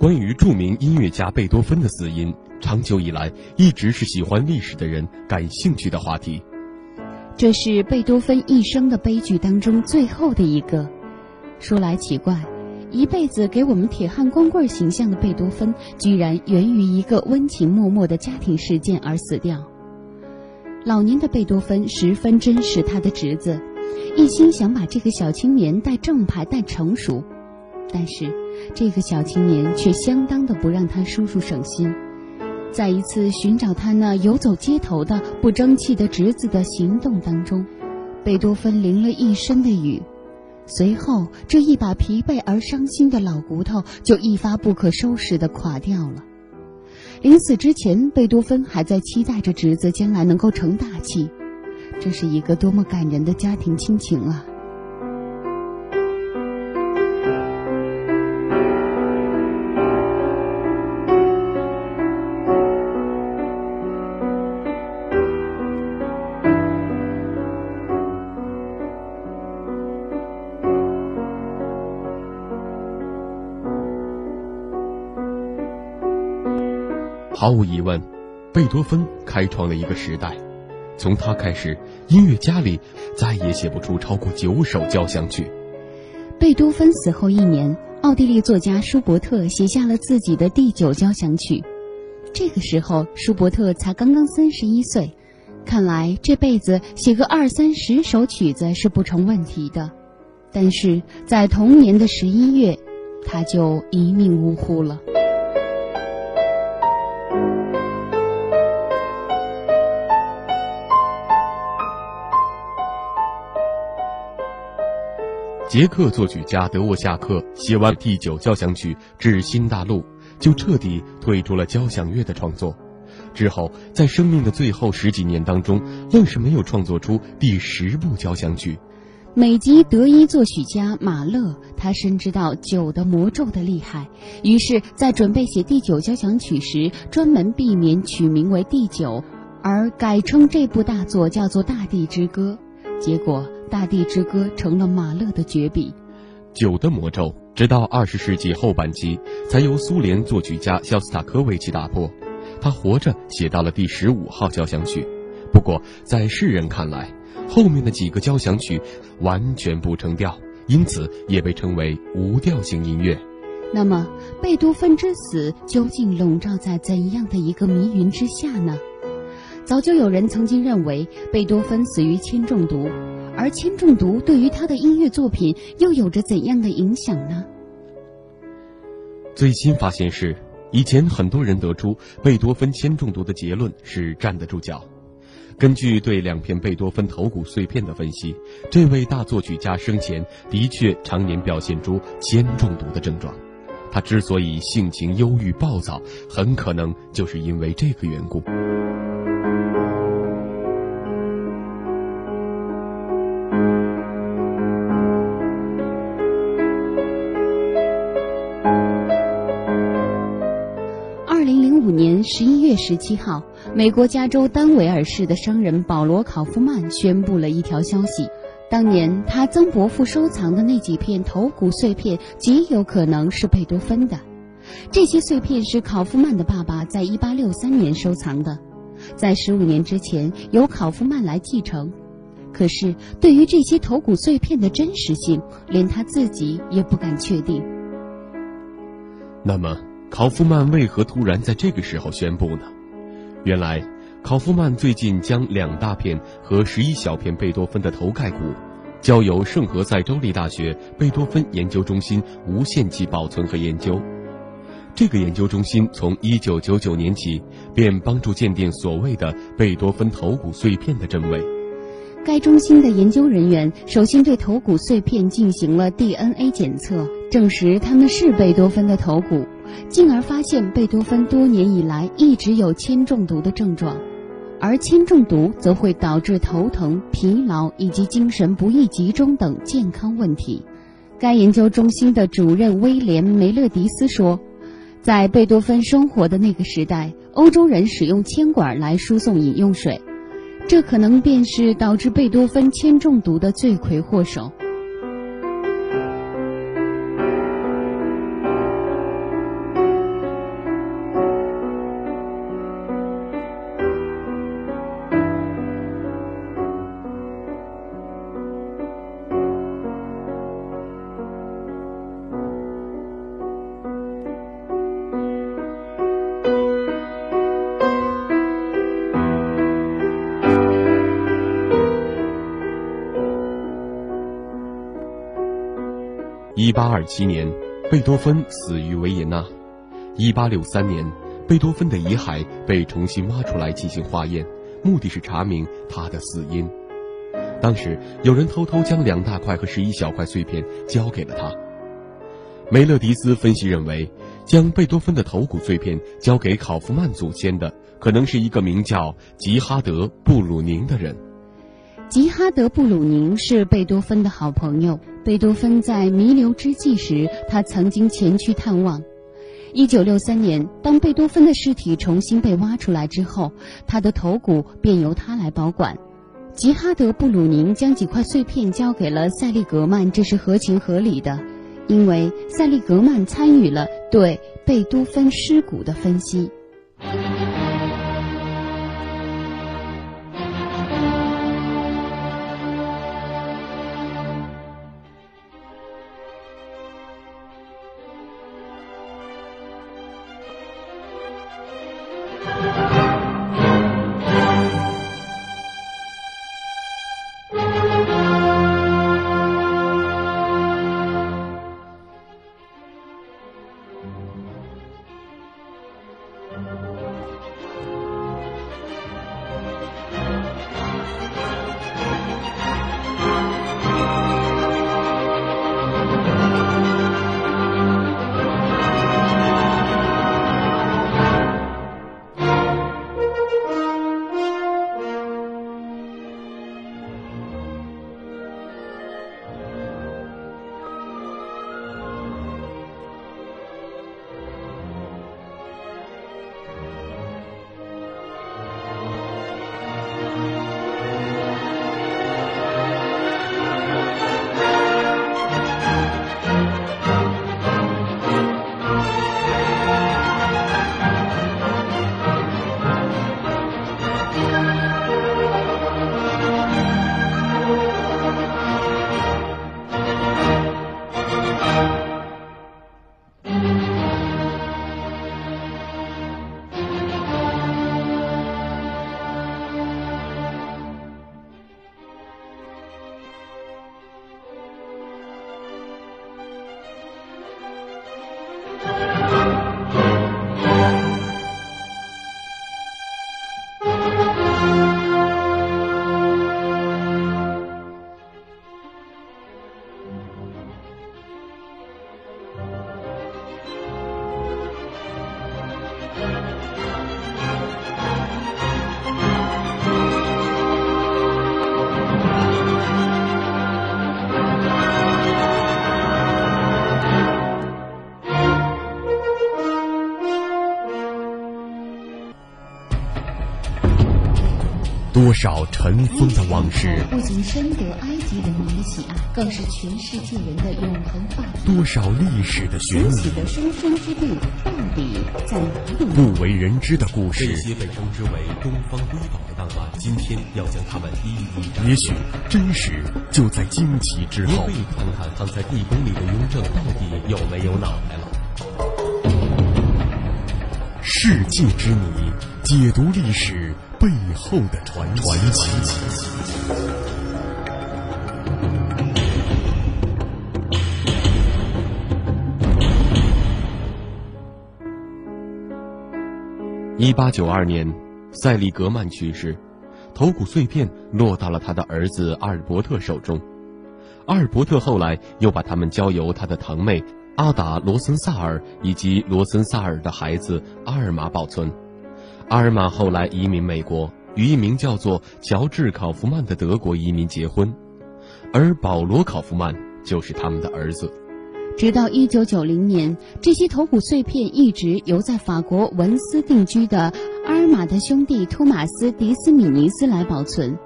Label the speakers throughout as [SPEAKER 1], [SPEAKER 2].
[SPEAKER 1] 关于著名音乐家贝多芬的死因，长久以来一直是喜欢历史的人感兴趣的话题。
[SPEAKER 2] 这是贝多芬一生的悲剧当中最后的一个。说来奇怪，一辈子给我们铁汉光棍形象的贝多芬，居然源于一个温情脉脉的家庭事件而死掉。老年的贝多芬十分珍视他的侄子，一心想把这个小青年带正派、带成熟，但是这个小青年却相当的不让他叔叔省心。在一次寻找他那游走街头的不争气的侄子的行动当中，贝多芬淋了一身的雨。随后，这一把疲惫而伤心的老骨头就一发不可收拾的垮掉了。临死之前，贝多芬还在期待着侄子将来能够成大器，这是一个多么感人的家庭亲情啊！
[SPEAKER 1] 毫无疑问，贝多芬开创了一个时代。从他开始，音乐家里再也写不出超过九首交响曲。
[SPEAKER 2] 贝多芬死后一年，奥地利作家舒伯特写下了自己的第九交响曲。这个时候，舒伯特才刚刚三十一岁，看来这辈子写个二三十首曲子是不成问题的。但是在同年的十一月，他就一命呜呼了。
[SPEAKER 1] 捷克作曲家德沃夏克写完第九交响曲《致新大陆》，就彻底退出了交响乐的创作。之后，在生命的最后十几年当中，愣是没有创作出第十部交响曲。
[SPEAKER 2] 美籍德裔作曲家马勒，他深知到九的魔咒的厉害，于是，在准备写第九交响曲时，专门避免取名为第九，而改称这部大作叫做《大地之歌》。结果，《大地之歌》成了马勒的绝笔。
[SPEAKER 1] 酒的魔咒，直到二十世纪后半期，才由苏联作曲家肖斯塔科维奇打破。他活着写到了第十五号交响曲，不过在世人看来，后面的几个交响曲完全不成调，因此也被称为无调性音乐。
[SPEAKER 2] 那么，贝多芬之死究竟笼罩在怎样的一个迷云之下呢？早就有人曾经认为贝多芬死于铅中毒，而铅中毒对于他的音乐作品又有着怎样的影响呢？
[SPEAKER 1] 最新发现是，以前很多人得出贝多芬铅中毒的结论是站得住脚。根据对两片贝多芬头骨碎片的分析，这位大作曲家生前的确常年表现出铅中毒的症状。他之所以性情忧郁暴躁，很可能就是因为这个缘故。
[SPEAKER 2] 五年十一月十七号，美国加州丹维尔市的商人保罗·考夫曼宣布了一条消息：当年他曾伯父收藏的那几片头骨碎片，极有可能是贝多芬的。这些碎片是考夫曼的爸爸在一八六三年收藏的，在十五年之前由考夫曼来继承。可是，对于这些头骨碎片的真实性，连他自己也不敢确定。
[SPEAKER 1] 那么？考夫曼为何突然在这个时候宣布呢？原来，考夫曼最近将两大片和十一小片贝多芬的头盖骨，交由圣何塞州立大学贝多芬研究中心无限期保存和研究。这个研究中心从一九九九年起便帮助鉴定所谓的贝多芬头骨碎片的真伪。
[SPEAKER 2] 该中心的研究人员首先对头骨碎片进行了 DNA 检测，证实他们是贝多芬的头骨。进而发现，贝多芬多年以来一直有铅中毒的症状，而铅中毒则会导致头疼、疲劳以及精神不易集中等健康问题。该研究中心的主任威廉·梅勒迪斯说：“在贝多芬生活的那个时代，欧洲人使用铅管来输送饮用水，这可能便是导致贝多芬铅中毒的罪魁祸首。”
[SPEAKER 1] 一八二七年，贝多芬死于维也纳。一八六三年，贝多芬的遗骸被重新挖出来进行化验，目的是查明他的死因。当时有人偷偷将两大块和十一小块碎片交给了他。梅勒迪斯分析认为，将贝多芬的头骨碎片交给考夫曼祖先的，可能是一个名叫吉哈德·布鲁宁的人。
[SPEAKER 2] 吉哈德·布鲁宁是贝多芬的好朋友。贝多芬在弥留之际时，他曾经前去探望。一九六三年，当贝多芬的尸体重新被挖出来之后，他的头骨便由他来保管。吉哈德·布鲁宁将几块碎片交给了塞利格曼，这是合情合理的，因为塞利格曼参与了对贝多芬尸骨的分析。
[SPEAKER 1] 多少尘封的往事，
[SPEAKER 2] 不仅深得埃及人民的喜爱，更是全世界人的永恒话题。
[SPEAKER 1] 多少历史的悬疑，
[SPEAKER 2] 的生生之地到底在哪里？
[SPEAKER 1] 不为人知的故事，
[SPEAKER 3] 这些被称之为东方瑰宝的档案，今天要将它们一一。
[SPEAKER 1] 也许真实就在惊奇之后。
[SPEAKER 3] 您可以看看躺在地宫里的雍正到底有没有脑袋了。
[SPEAKER 1] 世界之谜，解读历史。背后的传奇。一八九二年，塞利格曼去世，头骨碎片落到了他的儿子阿尔伯特手中。阿尔伯特后来又把他们交由他的堂妹阿达罗森萨尔以及罗森萨尔的孩子阿尔玛保存。阿尔玛后来移民美国，与一名叫做乔治·考夫曼的德国移民结婚，而保罗·考夫曼就是他们的儿子。
[SPEAKER 2] 直到一九九零年，这些头骨碎片一直由在法国文斯定居的阿尔玛的兄弟托马斯·迪斯米尼斯来保存。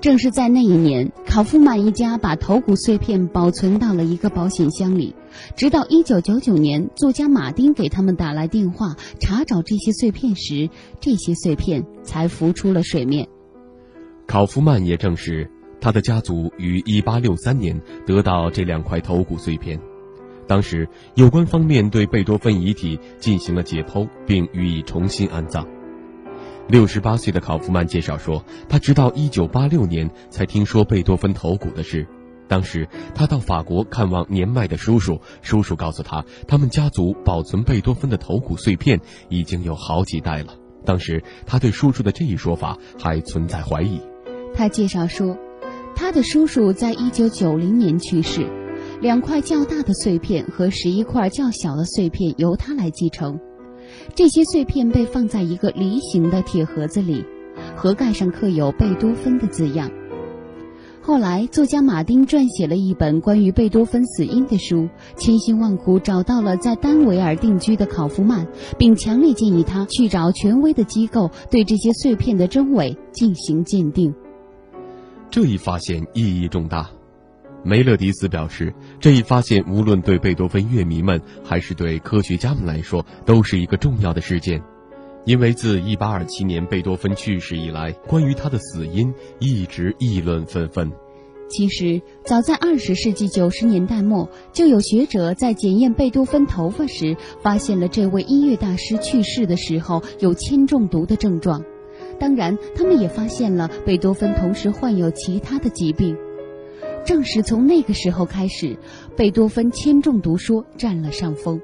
[SPEAKER 2] 正是在那一年，考夫曼一家把头骨碎片保存到了一个保险箱里。直到一九九九年，作家马丁给他们打来电话查找这些碎片时，这些碎片才浮出了水面。
[SPEAKER 1] 考夫曼也证实，他的家族于一八六三年得到这两块头骨碎片。当时，有关方面对贝多芬遗体进行了解剖，并予以重新安葬。六十八岁的考夫曼介绍说，他直到一九八六年才听说贝多芬头骨的事。当时他到法国看望年迈的叔叔，叔叔告诉他，他们家族保存贝多芬的头骨碎片已经有好几代了。当时他对叔叔的这一说法还存在怀疑。
[SPEAKER 2] 他介绍说，他的叔叔在一九九零年去世，两块较大的碎片和十一块较小的碎片由他来继承。这些碎片被放在一个梨形的铁盒子里，盒盖上刻有贝多芬的字样。后来，作家马丁撰写了一本关于贝多芬死因的书，千辛万苦找到了在丹维尔定居的考夫曼，并强烈建议他去找权威的机构对这些碎片的真伪进行鉴定。
[SPEAKER 1] 这一发现意义重大。梅勒迪斯表示，这一发现无论对贝多芬乐迷们还是对科学家们来说，都是一个重要的事件，因为自1827年贝多芬去世以来，关于他的死因一直议论纷纷。
[SPEAKER 2] 其实，早在20世纪90年代末，就有学者在检验贝多芬头发时，发现了这位音乐大师去世的时候有铅中毒的症状。当然，他们也发现了贝多芬同时患有其他的疾病。正是从那个时候开始，贝多芬铅中毒说占了上风。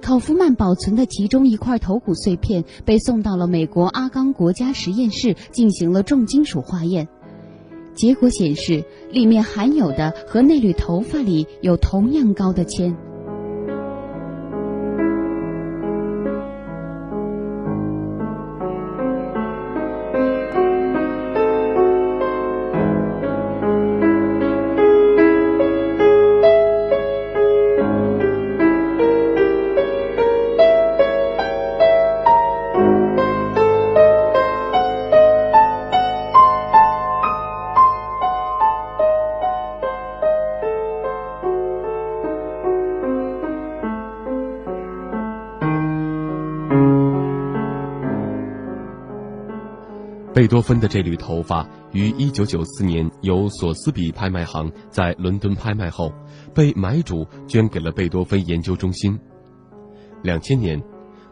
[SPEAKER 2] 考夫曼保存的其中一块头骨碎片被送到了美国阿冈国家实验室进行了重金属化验，结果显示里面含有的和那缕头发里有同样高的铅。
[SPEAKER 1] 贝多芬的这缕头发于1994年由索斯比拍卖行在伦敦拍卖后，被买主捐给了贝多芬研究中心。2000年，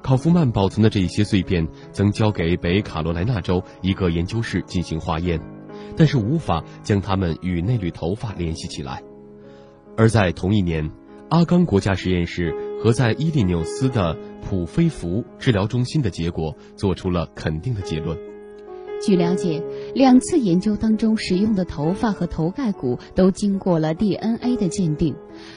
[SPEAKER 1] 考夫曼保存的这些碎片曾交给北卡罗来纳州一个研究室进行化验，但是无法将它们与那缕头发联系起来。而在同一年，阿冈国家实验室和在伊利纽斯的普菲福治疗中心的结果做出了肯定的结论。
[SPEAKER 2] 据了解，两次研究当中使用的头发和头盖骨都经过了 DNA 的鉴定，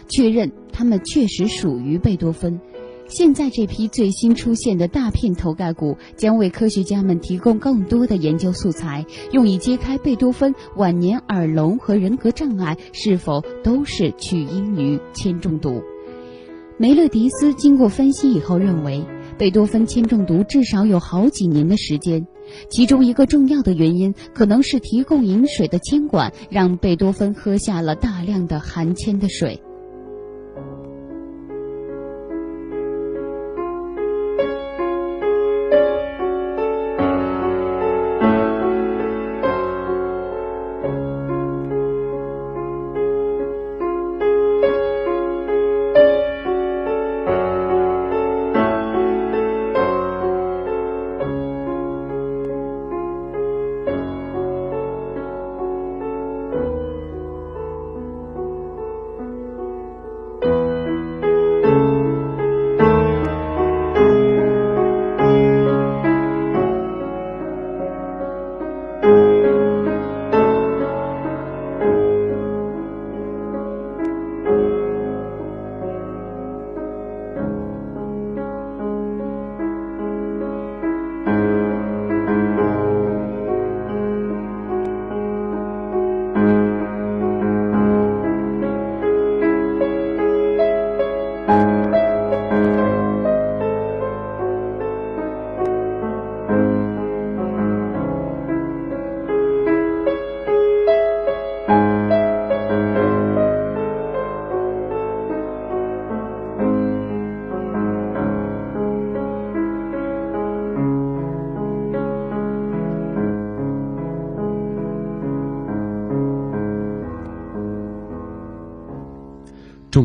[SPEAKER 2] 确认它们确实属于贝多芬。现在这批最新出现的大片头盖骨将为科学家们提供更多的研究素材，用以揭开贝多芬晚年耳聋和人格障碍是否都是取因于铅中毒。梅勒迪斯经过分析以后认为，贝多芬铅中毒至少有好几年的时间。其中一个重要的原因，可能是提供饮水的监管让贝多芬喝下了大量的含铅的水。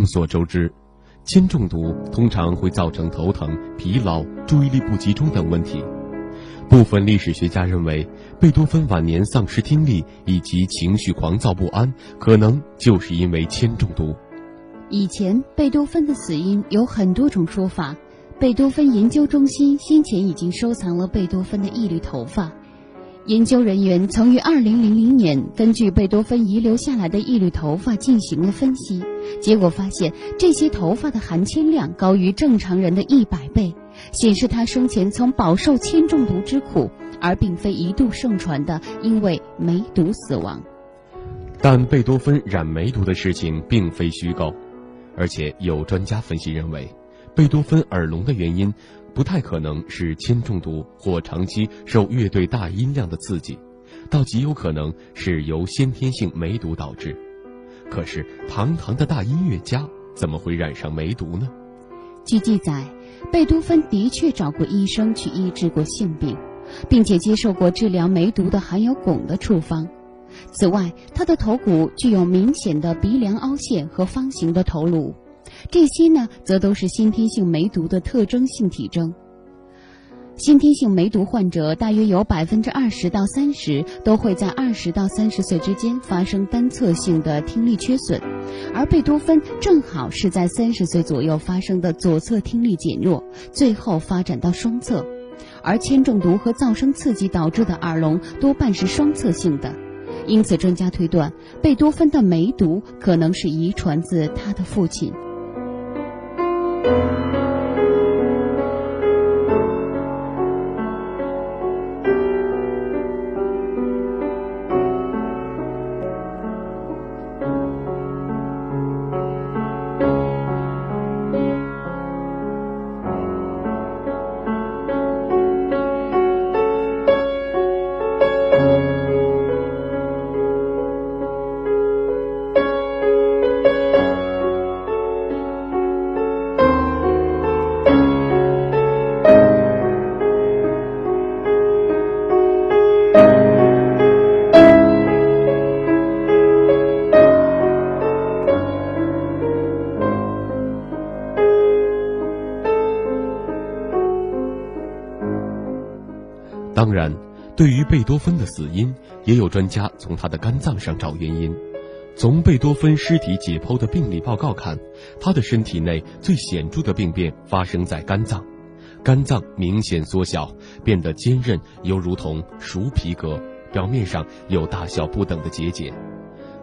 [SPEAKER 1] 众所周知，铅中毒通常会造成头疼、疲劳、注意力不集中等问题。部分历史学家认为，贝多芬晚年丧失听力以及情绪狂躁不安，可能就是因为铅中毒。
[SPEAKER 2] 以前，贝多芬的死因有很多种说法。贝多芬研究中心先前已经收藏了贝多芬的一缕头发。研究人员曾于2000年根据贝多芬遗留下来的一缕头发进行了分析，结果发现这些头发的含铅量高于正常人的一百倍，显示他生前曾饱受铅中毒之苦，而并非一度盛传的因为梅毒死亡。
[SPEAKER 1] 但贝多芬染梅毒的事情并非虚构，而且有专家分析认为，贝多芬耳聋的原因。不太可能是铅中毒或长期受乐队大音量的刺激，倒极有可能是由先天性梅毒导致。可是，堂堂的大音乐家怎么会染上梅毒呢？
[SPEAKER 2] 据记载，贝多芬的确找过医生去医治过性病，并且接受过治疗梅毒的含有汞的处方。此外，他的头骨具有明显的鼻梁凹陷和方形的头颅。这些呢，则都是先天性梅毒的特征性体征。先天性梅毒患者大约有百分之二十到三十都会在二十到三十岁之间发生单侧性的听力缺损，而贝多芬正好是在三十岁左右发生的左侧听力减弱，最后发展到双侧。而铅中毒和噪声刺激导致的耳聋多半是双侧性的，因此专家推断，贝多芬的梅毒可能是遗传自他的父亲。Thank you.
[SPEAKER 1] 当然，对于贝多芬的死因，也有专家从他的肝脏上找原因。从贝多芬尸体解剖的病理报告看，他的身体内最显著的病变发生在肝脏，肝脏明显缩小，变得坚韧，犹如同熟皮革，表面上有大小不等的结节。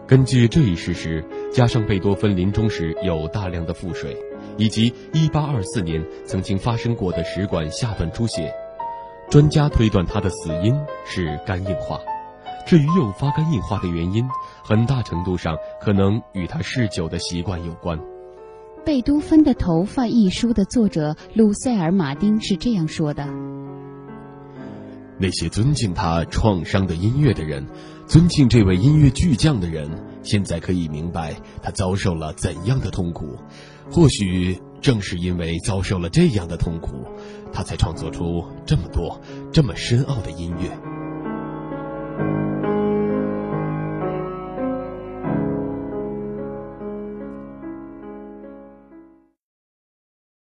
[SPEAKER 1] 根据这一事实，加上贝多芬临终时有大量的腹水，以及1824年曾经发生过的食管下段出血。专家推断他的死因是肝硬化，至于诱发肝硬化的原因，很大程度上可能与他嗜酒的习惯有关。
[SPEAKER 2] 《贝多芬的头发》一书的作者鲁塞尔·马丁是这样说的：“
[SPEAKER 1] 那些尊敬他创伤的音乐的人，尊敬这位音乐巨匠的人，现在可以明白他遭受了怎样的痛苦。或许。”正是因为遭受了这样的痛苦，他才创作出这么多、这么深奥的音乐。